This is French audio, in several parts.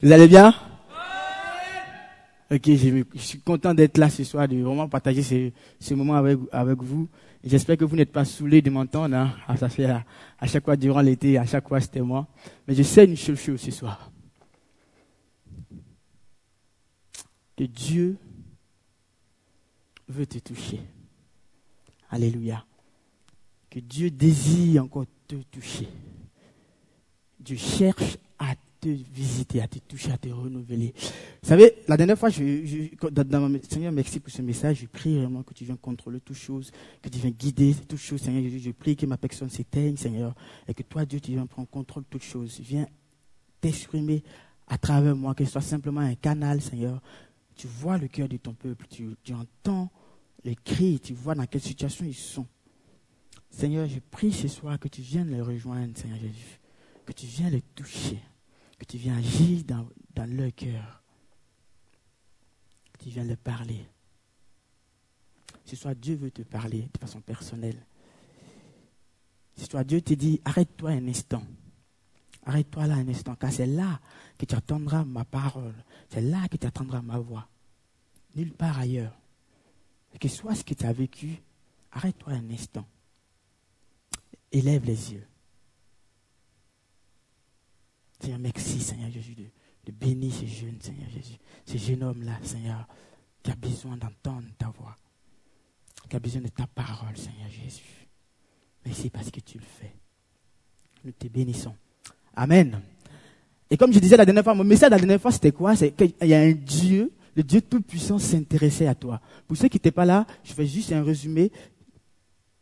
Vous allez bien? Ok, je, suis content d'être là ce soir, de vraiment partager ce, moment avec, vous. J'espère que vous n'êtes pas saoulés de m'entendre. Hein. Fait à, à, chaque fois durant l'été, à chaque fois c'était moi. Mais je sais une seule chose ce soir. Que Dieu veut te toucher. Alléluia. Que Dieu désire encore te toucher. Dieu cherche à te visiter, à te toucher, à te renouveler. Vous savez, la dernière fois, je, dans, Seigneur, merci pour ce message. Je prie vraiment que tu viennes contrôler toutes choses, que tu viennes guider toutes choses, Seigneur Je prie que ma personne s'éteigne, Seigneur, et que toi, Dieu, tu viennes prendre contrôle de toutes choses. Viens t'exprimer à travers moi, que ce soit simplement un canal, Seigneur. Tu vois le cœur de ton peuple, tu, entends les cris, tu vois dans quelle situation ils sont. Seigneur, je prie ce soir que tu viennes les rejoindre, Seigneur Jésus que tu viens les toucher, que tu viens agir dans, dans leur cœur, que tu viens leur parler. Ce soit Dieu veut te parler de façon personnelle. Ce soit Dieu te dit, arrête-toi un instant. Arrête-toi là un instant, car c'est là que tu attendras ma parole. C'est là que tu attendras ma voix. Nulle part ailleurs. Que soit ce que tu as vécu, arrête-toi un instant. Élève les yeux. Seigneur, merci, Seigneur Jésus, de, bénir ces jeunes, Seigneur Jésus. Ces jeunes hommes-là, Seigneur, qui a besoin d'entendre ta voix, qui a besoin de ta parole, Seigneur Jésus. Merci parce que tu le fais. Nous te bénissons. Amen. Et comme je disais la dernière fois, mon message la dernière fois, c'était quoi? C'est qu'il y a un Dieu, le Dieu Tout-Puissant s'intéressait à toi. Pour ceux qui n'étaient pas là, je fais juste un résumé.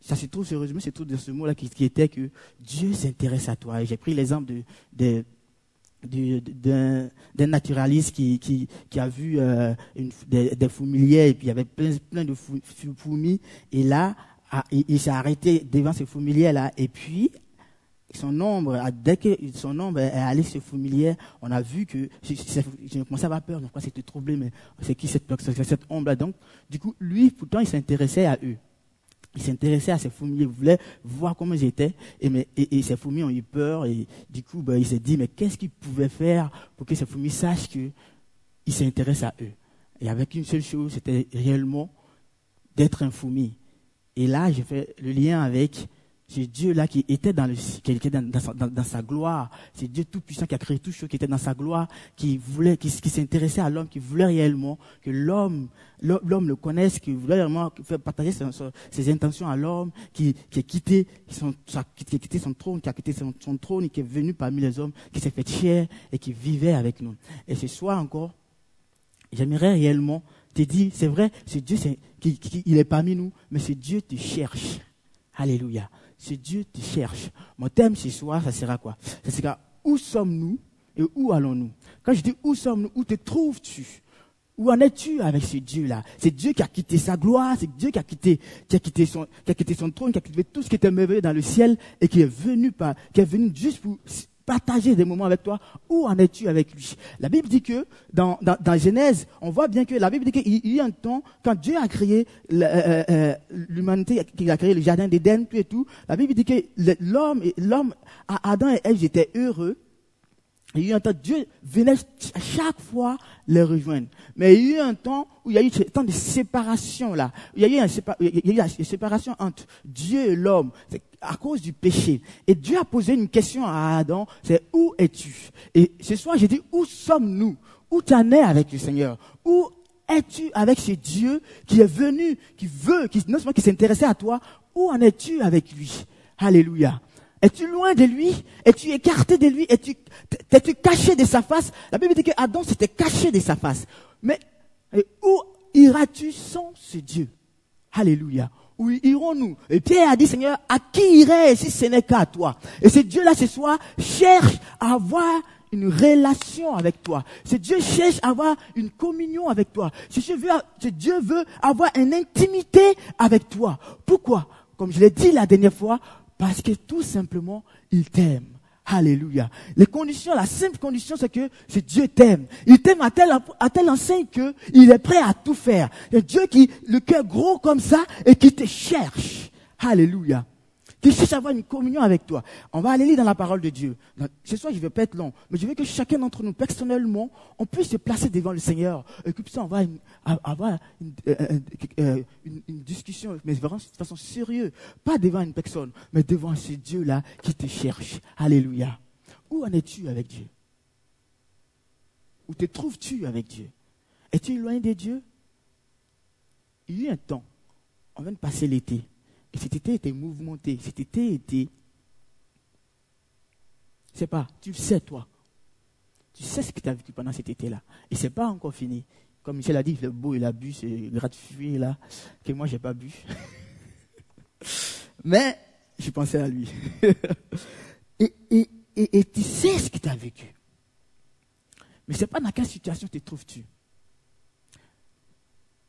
Ça se trouve, ce résumé se trouve dans ce mot-là qui, était que Dieu s'intéresse à toi. Et j'ai pris l'exemple de, de, d'un naturaliste qui, qui, a vu euh, des, des, fourmilières et puis il y avait plein, plein de fourmis et là il, s'est arrêté devant ces fourmilières là et puis son nombre dès que son nombre est allé sur fourmilières on a vu que j'ai commencé à avoir peur je crois que c'était troublé mais c'est qui cette, cette ombre là donc du coup lui pourtant il s'intéressait à eux il s'intéressait à ces fourmis, il voulait voir comment j'étais, et, et, ces fourmis ont eu peur, et du coup, ben, il s'est dit, mais qu'est-ce qu'il pouvait faire pour que ces fourmis sachent qu'il s'intéresse à eux? Et avec une seule chose, c'était réellement d'être un fourmi. Et là, j'ai fait le lien avec c'est Dieu là qui était dans, le, qui était dans, dans, sa gloire. C'est Dieu tout puissant qui a créé tout chose, qui était dans sa gloire, qui voulait, qui, s'intéressait à l'homme, qui voulait réellement que l'homme, l'homme le connaisse, qui voulait faire partager ses, intentions à l'homme, qui, a quitté son, qui a quitté son trône, qui a quitté son, trône et qui est venu parmi les hommes, qui s'est fait chair et qui vivait avec nous. Et ce soir encore, j'aimerais réellement te dire, c'est vrai, c'est Dieu, qui, il est parmi nous, mais c'est Dieu qui cherche. Alléluia c'est Dieu qui cherche. Mon thème ce soir, ça sera quoi? Ça sera où sommes-nous et où allons-nous? Quand je dis où sommes-nous, où te trouves-tu? Où en es-tu avec ce Dieu-là? C'est Dieu qui a quitté sa gloire, c'est Dieu qui a quitté, qui a son, qui a quitté trône, qui a quitté tout ce qui était merveilleux dans le ciel et qui est venu par, qui est venu juste pour partager des moments avec toi. Où en es-tu avec lui? La Bible dit que dans, dans, Genèse, on voit bien que la Bible dit qu'il y a un temps, quand Dieu a créé euh, euh, l'humanité, qu'il a créé le jardin d'Éden, tout et tout, la Bible dit que l'homme, l'homme, Adam et Ève étaient heureux. Il y a eu un temps, Dieu venait à chaque fois les rejoindre. Mais il y a eu un temps où il y a eu un temps de séparation là. Il y a eu, une séparation entre Dieu et l'homme à cause du péché. Et Dieu a posé une question à Adam, c'est où es-tu? Et ce soir, j'ai dit, où sommes-nous Où tu en es avec le Seigneur Où es-tu avec ce Dieu qui est venu, qui veut, qui, non seulement qui s'intéressait à toi, où en es-tu avec lui? Alléluia. Es-tu loin de lui? Es-tu écarté de lui? Es-tu t'es-tu caché de sa face? La Bible dit que Adam s'était caché de sa face. Mais où iras-tu sans ce Dieu? Alléluia. Où irons-nous? Et Pierre a dit, Seigneur, à qui irais si ce n'est qu'à toi? Et ce Dieu-là, ce soir, cherche à avoir une relation avec toi. Ce Dieu cherche à avoir une communion avec toi. Ce Dieu veut, ce Dieu veut avoir une intimité avec toi. Pourquoi? Comme je l'ai dit la dernière fois, parce que tout simplement, il t'aime. Alléluia. Les conditions, la simple condition, c'est que c'est Dieu t'aime. Il t'aime à tel, à tel enseigne que il est prêt à tout faire. C'est Dieu qui, le cœur gros comme ça, et qui te cherche. Alléluia. Qui cherche à avoir une communion avec toi. On va aller lire dans la parole de Dieu. Ce soir, je ne vais pas être long, mais je veux que chacun d'entre nous, personnellement, on puisse se placer devant le Seigneur et que puisse avoir une, avoir euh, euh, une, une, discussion, mais vraiment de façon sérieuse. Pas devant une personne, mais devant ce Dieu-là qui te cherche. Alléluia. Où en es-tu avec Dieu? Où te trouves-tu avec Dieu? Es-tu loin de Dieu? Il y a eu un temps, on vient de passer l'été, et cet été était mouvementé, cet été était... Sais pas, tu le sais toi. Tu sais ce que tu as vécu pendant cet été-là. Et c'est pas encore fini. Comme Michel a dit, le beau, il a bu ce gratifié là, que moi j'ai pas bu. Mais, je pensais à lui. et, et, et, tu sais ce que tu as vécu. Mais c'est pas dans quelle situation te trouves-tu.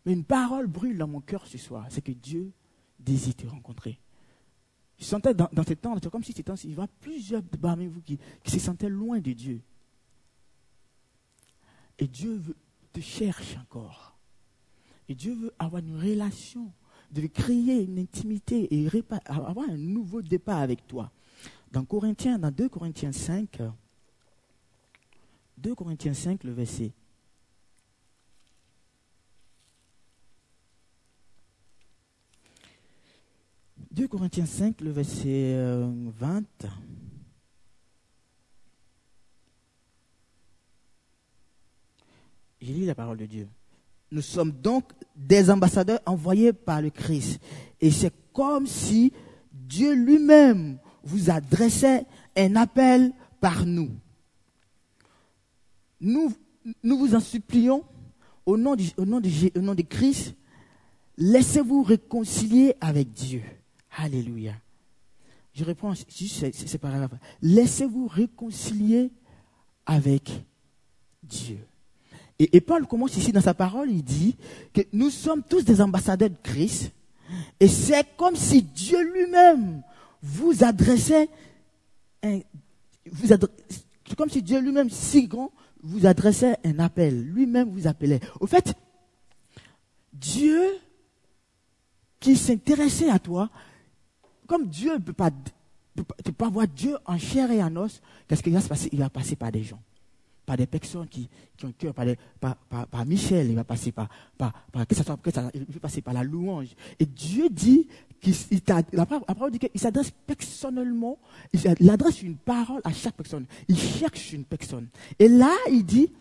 Mais une parole brûle dans mon cœur ce soir. C'est que Dieu désire te rencontrer. Je sentais dans, dans ce temps, comme si c'était il y avait plusieurs parmi vous qui, se sentaient loin de Dieu. Et Dieu te cherche encore. Et Dieu veut avoir une relation, de créer une intimité et avoir un nouveau départ avec toi. Dans Corinthiens, dans 2 Corinthiens 5, 2 Corinthiens 5, le verset 2 Corinthiens 5, le verset 20. Euh, J'ai lu la parole de Dieu. Nous sommes donc des ambassadeurs envoyés par le Christ. Et c'est comme si Dieu lui-même vous adressait un appel par nous. Nous, nous vous en supplions, au nom, au, nom au nom de Christ, laissez-vous réconcilier avec Dieu. Alléluia. Je reprends juste ces, paragraphes. Laissez-vous réconcilier avec Dieu. Et, Paul commence ici dans sa parole, il dit que nous sommes tous des ambassadeurs de Christ. Et c'est comme si Dieu lui-même vous adressait un, comme si Dieu lui-même, si grand, vous adressait un appel. Lui-même vous appelait. Au fait, Dieu qui s'intéressait à toi, comme Dieu ne peut pas, peut pas voir Dieu en chair et en os, qu'est-ce qu'il va se passer? Il va passer par des gens, par des personnes qui, qui ont cœur, par, par, par, Michel, il va passer par, par, par que ça soit, que ça, il va passer par la louange. Et Dieu dit qu'il la parole dit qu'il s'adresse personnellement, il adresse une parole à chaque personne. Il cherche une personne. Et là, il dit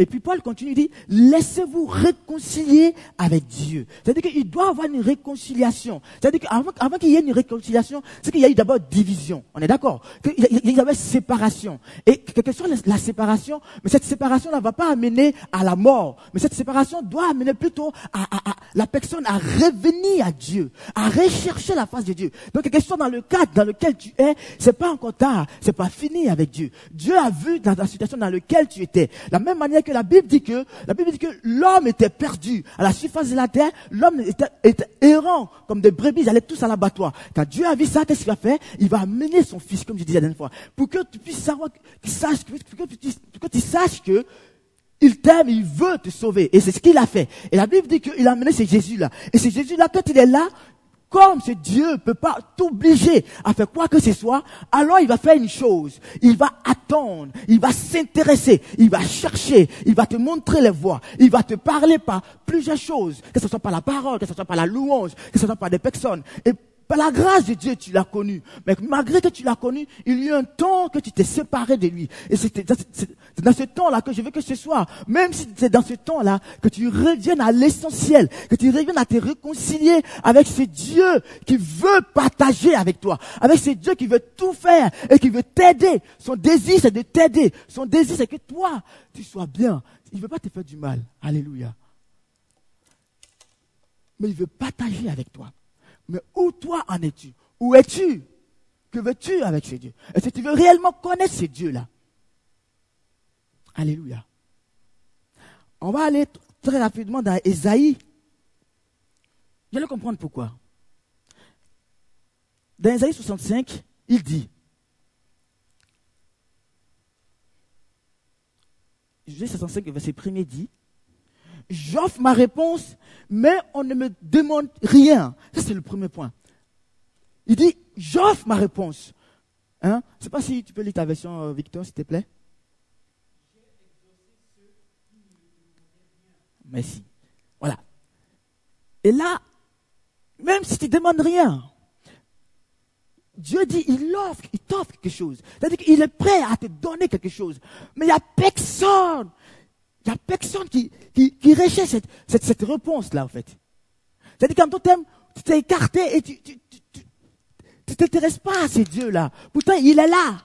et puis Paul continue, il dit, laissez-vous réconcilier avec Dieu. C'est-à-dire qu'il doit avoir une réconciliation. C'est-à-dire qu'avant avant qu'il y ait une réconciliation, c'est qu'il y a eu d'abord division. On est d'accord? Il y avait séparation. Et quelque soit la séparation, mais cette séparation ne va pas amener à la mort. Mais cette séparation doit amener plutôt à, à, la personne à revenir à Dieu, à rechercher la face de Dieu. Donc quelque soit dans le cadre dans lequel tu es, c'est pas encore tard, c'est pas fini avec Dieu. Dieu a vu dans la situation dans laquelle tu étais. Même manière la Bible dit que, la Bible dit que l'homme était perdu. À la surface de la terre, l'homme était, errant, comme des brebis, ils allaient tous à l'abattoir. Quand Dieu a vu ça, qu'est-ce qu'il va faire? Il va amener son fils, comme je disais la dernière fois, pour que tu puisses savoir, qu'il sache, pour que, tu, pour que tu saches que il t'aime, il veut te sauver. Et c'est ce qu'il a fait. Et la Bible dit qu'il a amené ce Jésus-là. Et ce Jésus-là, quand il est là, comme ce Dieu ne peut pas t'obliger à faire quoi que ce soit, alors il va faire une chose. Il va attendre, il va s'intéresser, il va chercher, il va te montrer les voies, il va te parler par plusieurs choses, que ce soit par la parole, que ce soit par la louange, que ce soit par des personnes. Par la grâce de Dieu, tu l'as connu. Mais malgré que tu l'as connu, il y a eu un temps que tu t'es séparé de lui. Et c'est dans ce temps-là que je veux que ce soit, même si c'est dans ce temps-là, que tu reviennes à l'essentiel, que tu reviennes à te réconcilier avec ce Dieu qui veut partager avec toi, avec ce Dieu qui veut tout faire et qui veut t'aider. Son désir, c'est de t'aider. Son désir, c'est que toi, tu sois bien. Il ne veut pas te faire du mal. Alléluia. Mais il veut partager avec toi. Mais où toi en es-tu? Où es-tu? Que veux-tu avec ce Dieu Est-ce que tu veux réellement connaître ce Dieu-là Alléluia. On va aller très rapidement dans Esaïe. Vous allez comprendre pourquoi. Dans Esaïe 65, il dit, Esaïe 65, verset 1 dit, j'offre ma réponse, mais on ne me demande rien. Ça, c'est le premier point. Il dit, j'offre ma réponse. Hein? Je ne sais pas si tu peux lire ta version, euh, Victor, s'il te plaît. Merci. Voilà. Et là, même si tu ne demandes rien, Dieu dit, il offre, il t'offre quelque chose. C'est-à-dire qu'il est prêt à te donner quelque chose. Mais il n'y a personne, n'y a personne qui, qui, qui recherche cette, cette, cette réponse-là, en fait. C'est-à-dire quand toi, tu t'es écarté et tu, tu, tu, tu t'intéresses pas à ces dieux-là. Pourtant, il est là.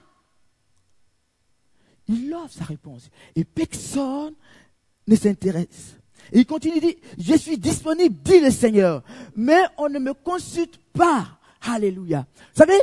Il offre sa réponse. Et personne ne s'intéresse. Et il continue, dit, je suis disponible, dit le Seigneur, mais on ne me consulte pas. Alléluia. Vous savez,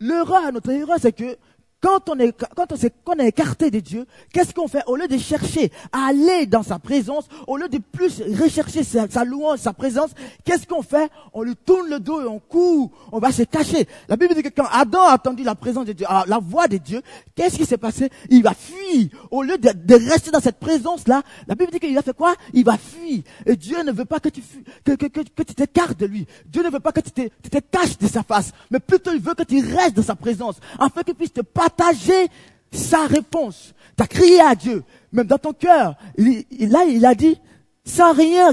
l'erreur, notre erreur, c'est que quand on est, quand on s'est, qu'on est écarté de Dieu, qu'est-ce qu'on fait? Au lieu de chercher à aller dans sa présence, au lieu de plus rechercher sa, louange, sa présence, qu'est-ce qu'on fait? On lui tourne le dos et on court, on va se cacher. La Bible dit que quand Adam a entendu la présence de Dieu, la voix de Dieu, qu'est-ce qui s'est passé? Il va fuir. Au lieu de, rester dans cette présence-là, la Bible dit qu'il a fait quoi? Il va fuir. Et Dieu ne veut pas que tu fuis, que, que, que, que tu t'écartes de lui. Dieu ne veut pas que tu te, tu te caches de sa face, mais plutôt il veut que tu restes dans sa présence, afin qu'il puisse te partager sa réponse. Tu as crié à Dieu, même dans ton cœur. Il, là, il a dit, sans rien,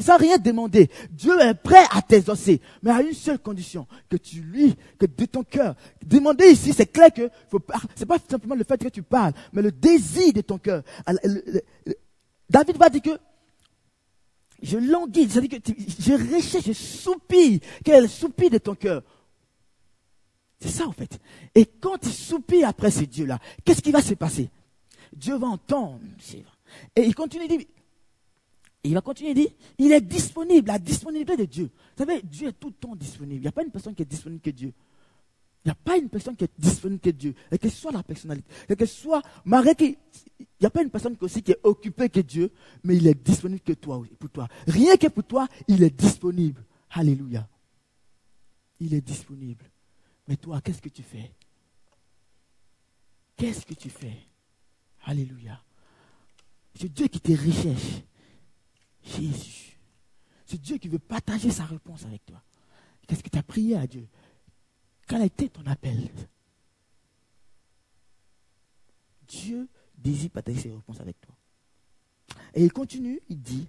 sans rien demander, Dieu est prêt à t'exaucer, mais à une seule condition, que tu lui, que de ton cœur. Demander ici, c'est clair que c'est pas simplement le fait que tu parles, mais le désir de ton cœur. David va dire que je languis, c'est-à-dire que je recherche, je soupire, quel soupir de ton cœur. C'est ça, en fait. Et quand il soupire après ces dieux-là, qu'est-ce qui va se passer? Dieu va entendre. Et il continue, il dit, il va continuer, il dit, il est disponible, la disponibilité de Dieu. Vous savez, Dieu est tout le temps disponible. Il n'y a pas une personne qui est disponible que Dieu. Il n'y a pas une personne qui est disponible que Dieu. Et que soit la personnalité, et que soit Marie qui, il n'y a pas une personne aussi qui est occupée que Dieu, mais il est disponible que toi, pour toi. Rien que pour toi, il est disponible. Alléluia. Il est disponible. Mais toi, qu'est-ce que tu fais? Qu'est-ce que tu fais? Alléluia. C'est Dieu qui te recherche. Jésus. C'est Dieu qui veut partager sa réponse avec toi. Qu'est-ce que tu as prié à Dieu? Quel a été ton appel? Dieu désire partager ses réponses avec toi. Et il continue, il dit,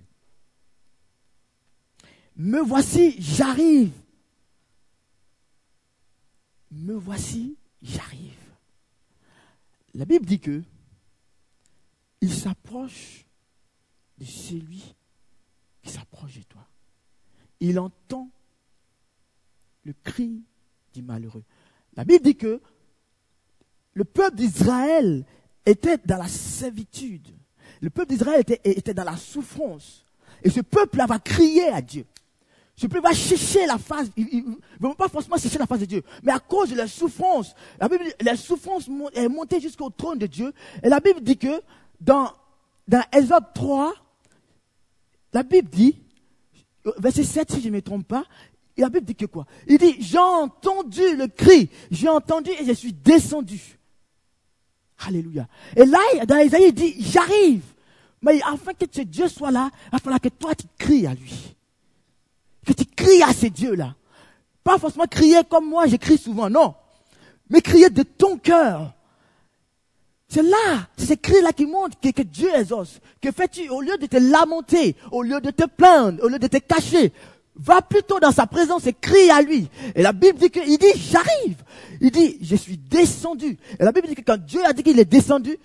me voici, j'arrive me voici, j'arrive. La Bible dit que il s'approche de celui qui s'approche de toi. Il entend le cri du malheureux. La Bible dit que le peuple d'Israël était dans la servitude. Le peuple d'Israël était, dans la souffrance. Et ce peuple-là va crier à Dieu. Je peux pas chercher la face, ils ne vont pas forcément chercher la face de Dieu. Mais à cause de la souffrance, la Bible dit, la souffrance est montée jusqu'au trône de Dieu. Et la Bible dit que dans, dans Exode 3, la Bible dit, verset 7 si je ne me trompe pas, la Bible dit que quoi? Il dit, j'ai entendu le cri, j'ai entendu et je suis descendu. Alléluia. Et là, dans Isaïe, il dit, j'arrive. Mais afin que ce Dieu soit là, il va falloir que toi tu cries à lui que tu cries à ces dieux-là. Pas forcément crier comme moi, j'écris souvent, non. Mais crier de ton cœur. C'est là, c'est ces cris-là qui montrent que, Dieu exauce. Que fais-tu? Au lieu de te lamenter, au lieu de te plaindre, au lieu de te cacher, va plutôt dans sa présence et crie à lui. Et la Bible dit qu'il dit, j'arrive. Il dit, je suis descendu. Et la Bible dit que quand Dieu a dit qu'il est descendu,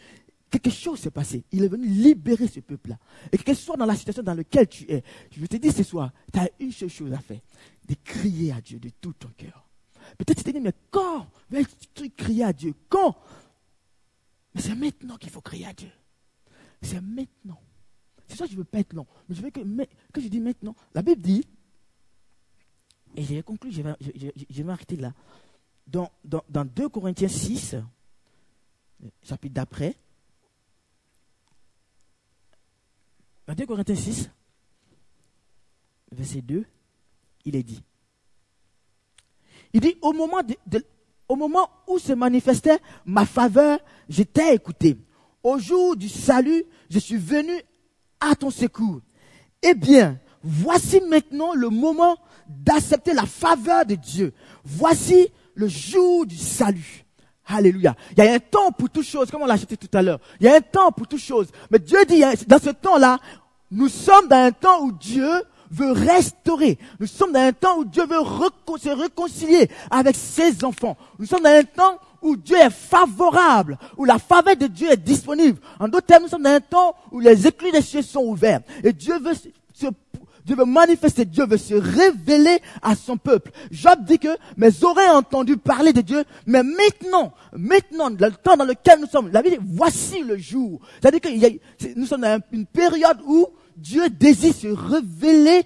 quelque chose s'est passé. Il est venu libérer ce peuple-là. Et que ce soit dans la situation dans laquelle tu es, je vais te dire ce soir, tu as une seule chose à faire, de crier à Dieu de tout ton cœur. Peut-être tu te dis, mais quand vais-tu crier à Dieu? Quand? Mais c'est maintenant qu'il faut crier à Dieu. C'est maintenant. C'est ça je veux pas être long. Mais je veux que, je dis maintenant. La Bible dit, et j'ai conclu, je vais, je, m'arrêter là. Dans, dans, dans 2 Corinthiens 6, chapitre d'après, 2 Corinthiens 6, verset 2, il est dit. Il dit, au moment, au moment où se manifestait ma faveur, je t'ai écouté. Au jour du salut, je suis venu à ton secours. Eh bien, voici maintenant le moment d'accepter la faveur de Dieu. Voici le jour du salut. Alléluia. Il y a un temps pour toutes choses, comme on l'a acheté tout à l'heure. Il y a un temps pour toutes choses. Mais Dieu dit, dans ce temps-là, nous sommes dans un temps où Dieu veut restaurer. Nous sommes dans un temps où Dieu veut se réconcilier avec ses enfants. Nous sommes dans un temps où Dieu est favorable, où la faveur de Dieu est disponible. En d'autres termes, nous sommes dans un temps où les éclus des cieux sont ouverts. Et Dieu veut Dieu veut manifester, Dieu veut se révéler à son peuple. Job dit que mes oreilles ont entendu parler de Dieu, mais maintenant, maintenant, le temps dans lequel nous sommes, la vie dit, voici le jour. C'est-à-dire que nous sommes dans une période où Dieu désire se révéler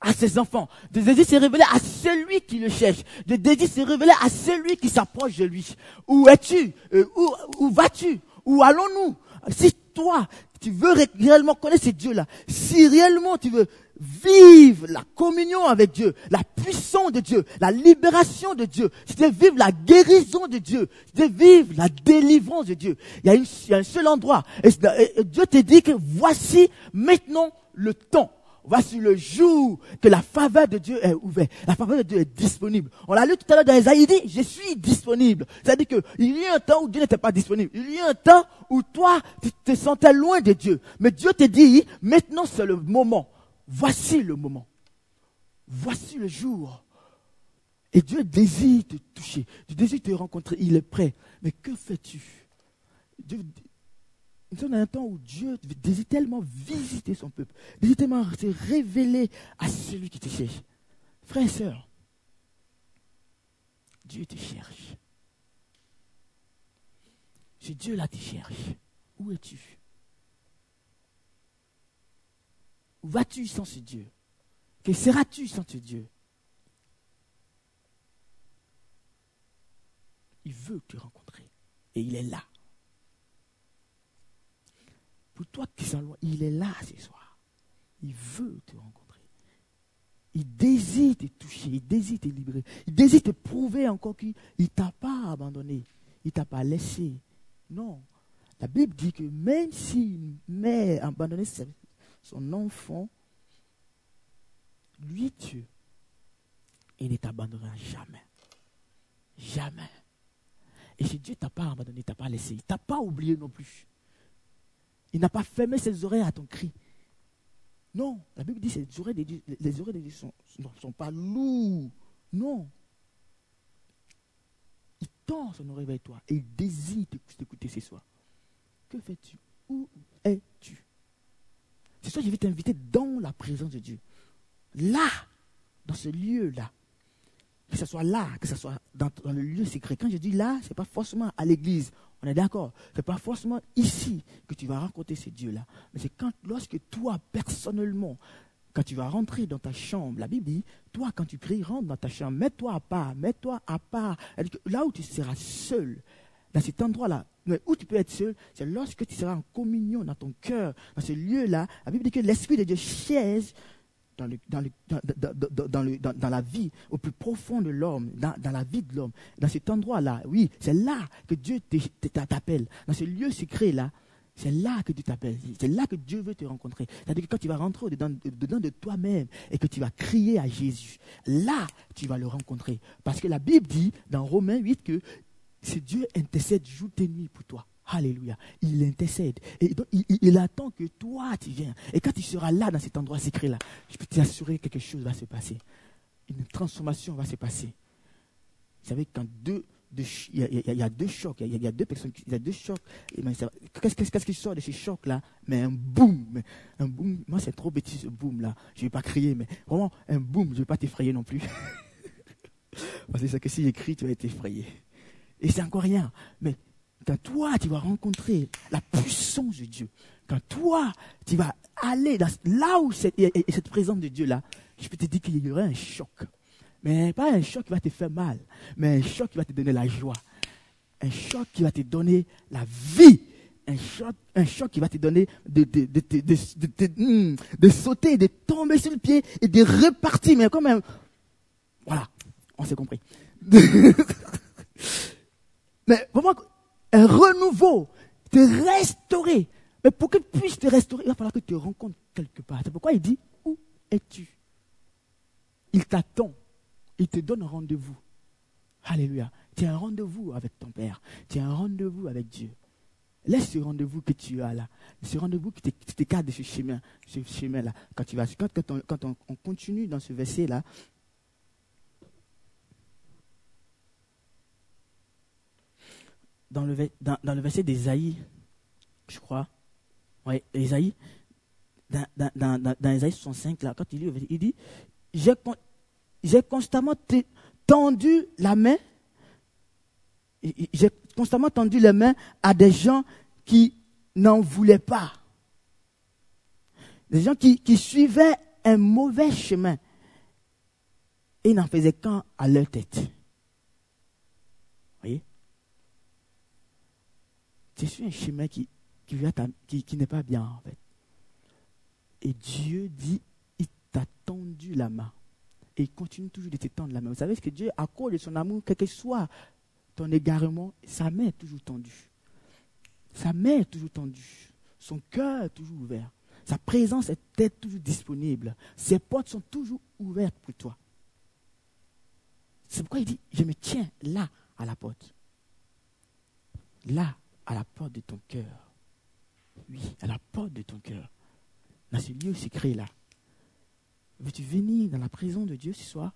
à ses enfants. Dieu désire se révéler à celui qui le cherche. Dieu désire se révéler à celui qui s'approche de lui. Où es-tu? Euh, Où, où vas-tu? Où allons-nous? Si toi, tu veux réellement connaître Dieu-là, si réellement tu veux vivre la communion avec Dieu, la puissance de Dieu, la libération de Dieu, si tu vivre la guérison de Dieu, si tu vivre la délivrance de Dieu, il y a, un seul endroit. et Dieu te dit que voici maintenant le temps Voici le jour que la faveur de Dieu est ouverte. La faveur de Dieu est disponible. On l'a lu tout à l'heure dans Isaïe, il dit, je suis disponible. C'est-à-dire qu'il y a un temps où Dieu n'était pas disponible. Il y a un temps où toi, tu te sentais loin de Dieu. Mais Dieu te dit, maintenant c'est le moment. Voici le moment. Voici le jour. Et Dieu désire te toucher. Dieu désire te rencontrer. Il est prêt. Mais que fais-tu? Nous sommes dans un temps où Dieu désire tellement visiter son peuple, désire tellement se révéler à celui qui te cherche. Frères et sœurs, Dieu te cherche. Ce Dieu-là te cherche. Où es-tu? Où vas-tu sans ce Dieu? Que seras-tu sans ce Dieu? Il veut te rencontrer. Et il est là. Pour toi qui loin, il est là ce soir. Il veut te rencontrer. Il désire te toucher, il désire te libérer. Il désire te prouver encore qu'il ne t'a pas abandonné. Il ne t'a pas laissé. Non. La Bible dit que même si une mère a abandonné son enfant, lui, Dieu, il ne t'abandonnera jamais. Jamais. Et si Dieu ne t'a pas abandonné, il ne t'a pas laissé, il ne t'a pas oublié non plus. Il n'a pas fermé ses oreilles à ton cri. Non, la Bible dit que les oreilles de Dieu, ne sont pas lourdes. Non. Il tend son oreille vers toi et il désire t'écouter ce soir. Que fais-tu? Où es-tu? Ce soir, je vais t'inviter dans la présence de Dieu. Là, dans ce lieu-là. Que ce soit là, que ce soit dans le lieu secret. Quand je dis là, ce n'est pas forcément à l'église. On est d'accord Ce n'est pas forcément ici que tu vas rencontrer ce Dieu-là. Mais c'est quand, lorsque toi, personnellement, quand tu vas rentrer dans ta chambre, la Bible dit, toi, quand tu pries, rentre dans ta chambre, mets-toi à part, mets-toi à part. Là où tu seras seul, dans cet endroit-là, mais où tu peux être seul, c'est lorsque tu seras en communion dans ton cœur, dans ce lieu-là. La Bible dit que l'Esprit de Dieu chaise dans, la vie au plus profond de l'homme, dans, la vie de l'homme, dans cet endroit-là, oui, c'est là que Dieu t'appelle, dans ce lieu secret-là, c'est là que Dieu t'appelle, c'est là que Dieu veut te rencontrer. C'est-à-dire que quand tu vas rentrer dedans, dedans de toi-même et que tu vas crier à Jésus, là, tu vas le rencontrer. Parce que la Bible dit dans Romains 8 que c'est Dieu intercède jour et nuit pour toi. Alléluia. Il intercède. Et il, attend que toi, tu viennes. Et quand tu seras là, dans cet endroit secret-là, je peux t'assurer que quelque chose va se passer. Une transformation va se passer. Vous savez, quand deux, il, y a, deux chocs, il y a, deux personnes, il y a deux chocs. Qu'est-ce qui sort de ces chocs-là? Mais un boum. Un boum. Moi, c'est trop petit ce boum-là. Je ne vais pas crier, mais vraiment, un boum, je ne vais pas t'effrayer non plus. Parce que si j'écris, tu vas être effrayé. Et c'est encore rien. Mais quand toi, tu vas rencontrer la puissance de Dieu, quand toi, tu vas aller là où cette, cette présence de Dieu-là, je peux te dire qu'il y aura un choc. Mais pas un choc qui va te faire mal, mais un choc qui va te donner la joie. Un choc qui va te donner la vie. Un choc, un choc qui va te donner de, de, de, hmm, de, sauter, de tomber sur le pied et de repartir. Mais quand même, voilà, on s'est compris. mais vraiment, renouveau, te restaurer. Mais pour qu'il puisse te restaurer, il va falloir que tu te rencontres quelque part. C'est pourquoi il dit, où es-tu? Il t'attend. Il te donne rendez-vous. Alléluia. Tu as un rendez-vous avec ton Père. Tu as un rendez-vous avec Dieu. Laisse ce rendez-vous que tu as là, ce rendez-vous qui t'écarte de ce chemin, ce chemin-là. Quand tu vas, quand, on, continue dans ce verset-là, dans le, dans, le verset d'Ésaïe, je crois, oui, Ésaïe, dans, dans, dans, Ésaïe 65, là, quand il il dit, j'ai constamment tendu la main j'ai constamment tendu les mains à des gens qui n'en voulaient pas. Des gens qui, suivaient un mauvais chemin. Et n'en faisaient qu'un à leur tête. Vous voyez Tu suis un chemin qui, qui, qui n'est pas bien, en fait. Et Dieu dit, il t'a tendu la main. Et il continue toujours de te tendre la main. Vous savez ce que Dieu, à cause de son amour, quel que soit ton égarement, sa main est toujours tendue. Sa main est toujours tendue. Son cœur est toujours ouvert. Sa présence est toujours disponible. Ses portes sont toujours ouvertes pour toi. C'est pourquoi il dit, je me tiens là à la porte. Là, à la porte de ton cœur. Oui, à la porte de ton cœur. Dans ce lieu secret là. Veux-tu venir dans la présence de Dieu ce soir?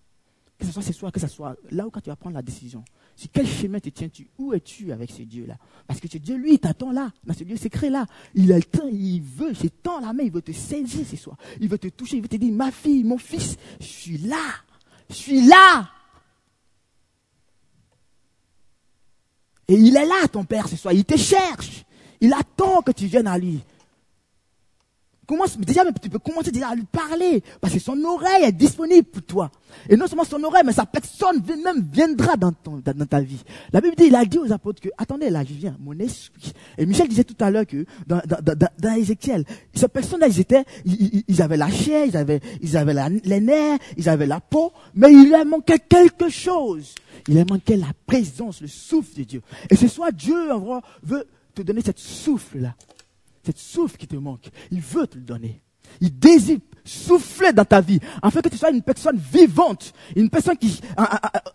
Que ce soit ce soir, que ce soit là où tu vas prendre la décision. Sur quel chemin te tiens-tu? Où es-tu avec ce Dieu-là? Parce que ce Dieu, lui, il t'attend là, dans ce Dieu secret-là. Il a le temps, il veut, c'est temps la main, il veut te saisir ce soir. Il veut te toucher, il veut te dire, ma fille, mon fils, je suis là. Je suis là. Et il est là, ton Père, ce soir. Il te cherche. Il attend que tu viennes à lui déjà, tu peux commencer déjà à lui parler, parce que son oreille est disponible pour toi. Et non seulement son oreille, mais sa personne même viendra dans, dans, ta vie. La Bible dit, il a dit aux apôtres que, attendez, là, je viens, mon esprit. Et Michel disait tout à l'heure que, dans, dans, dans, Ézéchiel, ces personnes-là, ils étaient, ils, avaient la chair, ils avaient, ils avaient les nerfs, ils avaient la peau, mais il leur manquait quelque chose. Il leur manquait la présence, le souffle de Dieu. Et ce soir, Dieu veut te donner cette souffle-là cette souffle qui te manque, il veut te le donner. Il désire souffler dans ta vie, afin que tu sois une personne vivante, une personne qui,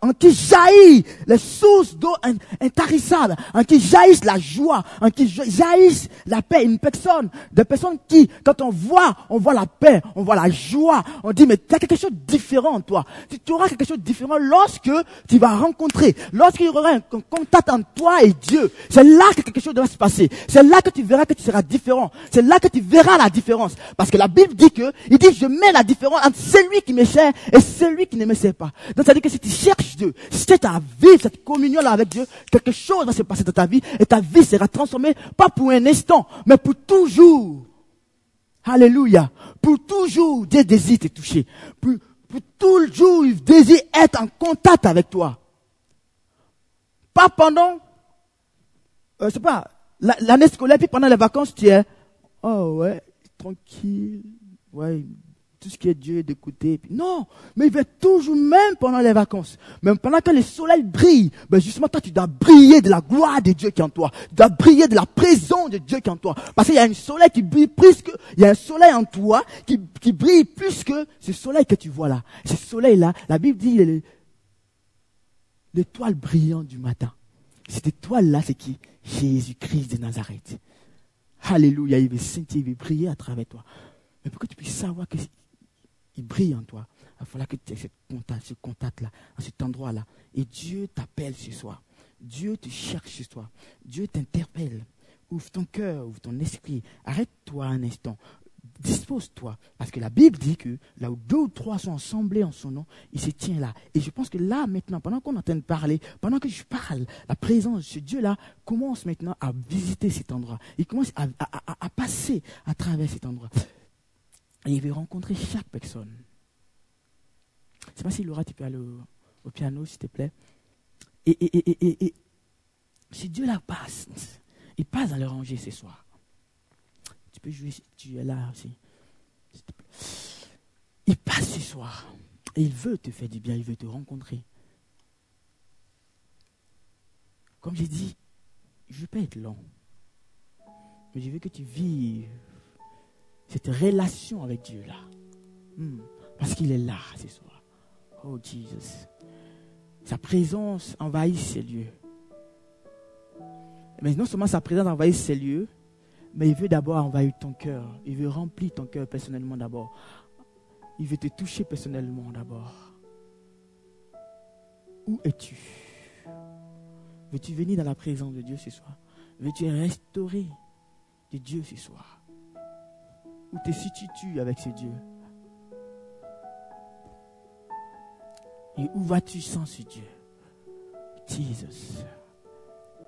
en, qui jaillit les sources d'eau intarissables, en qui jaillisse la joie, en qui jaillisse la paix. Une personne, des personnes qui, quand on voit, on voit la paix, on voit la joie, on dit, mais tu as quelque chose de différent en toi. Tu auras quelque chose de différent lorsque tu vas rencontrer, lorsqu'il y aura un contact entre toi et Dieu. C'est là que quelque chose doit se passer. C'est là que tu verras que tu seras différent. C'est là que tu verras la différence. Parce que Bible dit que, il dit, je mets la différence entre celui qui me sert et celui qui ne me sert pas. Donc, ça veut dire que si tu cherches Dieu, si tu as vivre cette communion-là avec Dieu, quelque chose va se passer dans ta vie et ta vie sera transformée, pas pour un instant, mais pour toujours. Alléluia. Pour toujours, Dieu désire te toucher. Pour, pour toujours, il désire être en contact avec toi. Pas pendant, euh, c'est pas, l'année scolaire, puis pendant les vacances, tu es, oh ouais, tranquille, ouais, tout ce qui est Dieu d'écouter. Non, mais il va toujours, même pendant les vacances, même pendant que le soleil brille, ben justement, toi, tu dois briller de la gloire de Dieu qui est en toi. Tu dois briller de la présence de Dieu qui est en toi. Parce qu'il y a un soleil qui brille plus que, il y a un soleil en toi qui, qui brille plus que ce soleil que tu vois là. Ce soleil-là, la Bible dit, l'étoile brillante du matin. Cette étoile-là, c'est qui? Jésus-Christ de Nazareth. Alléluia, il veut sentir, il veut briller à travers toi. Mais pour que tu puisses savoir qu'il brille en toi, il falloir que tu aies ce contact, ce contact-là, à cet endroit-là. Et Dieu t'appelle ce soir. Dieu te cherche ce soir. Dieu t'interpelle. Ouvre ton cœur, ouvre ton esprit. Arrête-toi un instant. Dispose-toi. Parce que la Bible dit que là où deux ou trois sont assemblés en son nom, il se tient là. Et je pense que là, maintenant, pendant qu'on est en train de parler, pendant que je parle, la présence de ce Dieu-là commence maintenant à visiter cet endroit. Il commence à, passer à travers cet endroit. Et il veut rencontrer chaque personne. Je ne sais pas si Laura, tu peux aller au, piano, s'il te plaît. Et, et, et, et, si Dieu la passe, il passe dans le rangée ce soir. Jouer tu es là aussi. Il passe ce soir. Et il veut te faire du bien, il veut te rencontrer. Comme j'ai dit, je ne vais pas être long. Mais je veux que tu vives cette relation avec Dieu là. Hmm. Parce qu'il est là ce soir. Oh Jesus. Sa présence envahit ces lieux. Mais non seulement sa présence envahit ces lieux, mais il veut d'abord envahir ton cœur. Il veut remplir ton cœur personnellement d'abord. Il veut te toucher personnellement d'abord. Où es-tu? Veux-tu venir dans la présence de Dieu ce soir? Veux-tu restaurer de Dieu ce soir? Où te situes-tu avec ce Dieu? Et où vas-tu sans ce Dieu? Jesus.